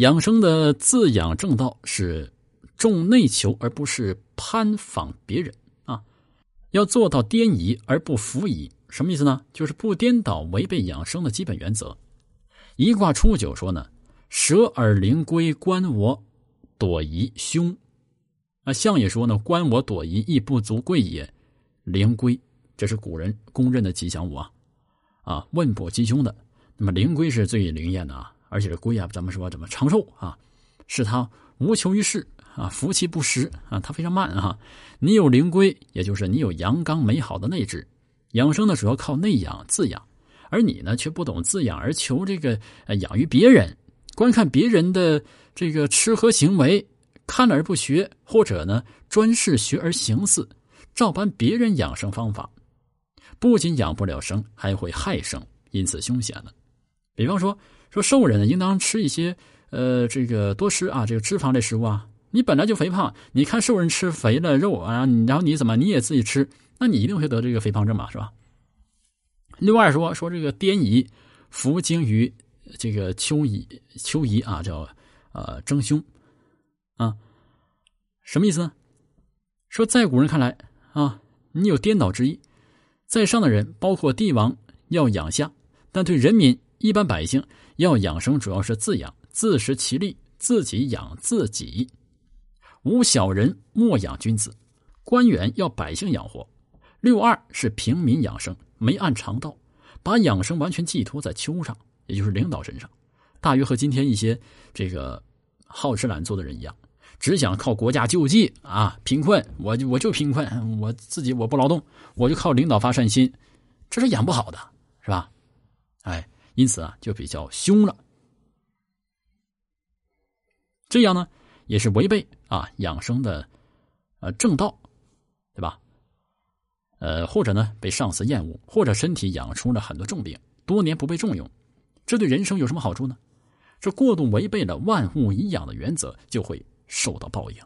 养生的自养正道是重内求，而不是攀仿别人啊。要做到颠夷而不浮夷，什么意思呢？就是不颠倒违背养生的基本原则。一卦初九说呢：“蛇而灵龟，观我躲夷凶。”啊，相也说呢：“观我躲夷，亦不足贵也。”灵龟，这是古人公认的吉祥物啊。啊，问卜吉凶的，那么灵龟是最灵验的啊。而且这龟啊，咱们说怎么长寿啊？是它无求于世啊，福气不时啊，它非常慢啊。你有灵龟，也就是你有阳刚美好的内质。养生呢，主要靠内养自养，而你呢，却不懂自养而求这个养于别人，观看别人的这个吃喝行为，看而不学，或者呢，专事学而行似，照搬别人养生方法，不仅养不了生，还会害生，因此凶险了。比方说。说瘦人呢，应当吃一些，呃，这个多吃啊，这个脂肪类食物啊。你本来就肥胖，你看瘦人吃肥了肉啊，然后你怎么你也自己吃，那你一定会得这个肥胖症嘛，是吧？另外说说这个颠夷，服精于这个秋夷，秋夷啊，叫呃争凶啊，什么意思呢？说在古人看来啊，你有颠倒之意，在上的人包括帝王要养下，但对人民一般百姓。要养生，主要是自养，自食其力，自己养自己。无小人莫养君子，官员要百姓养活。六二是平民养生，没按常道，把养生完全寄托在丘上，也就是领导身上，大约和今天一些这个好吃懒做的人一样，只想靠国家救济啊，贫困我就我就贫困，我自己我不劳动，我就靠领导发善心，这是养不好的，是吧？哎。因此啊，就比较凶了。这样呢，也是违背啊养生的呃正道，对吧？呃，或者呢被上司厌恶，或者身体养出了很多重病，多年不被重用，这对人生有什么好处呢？这过度违背了万物以养的原则，就会受到报应。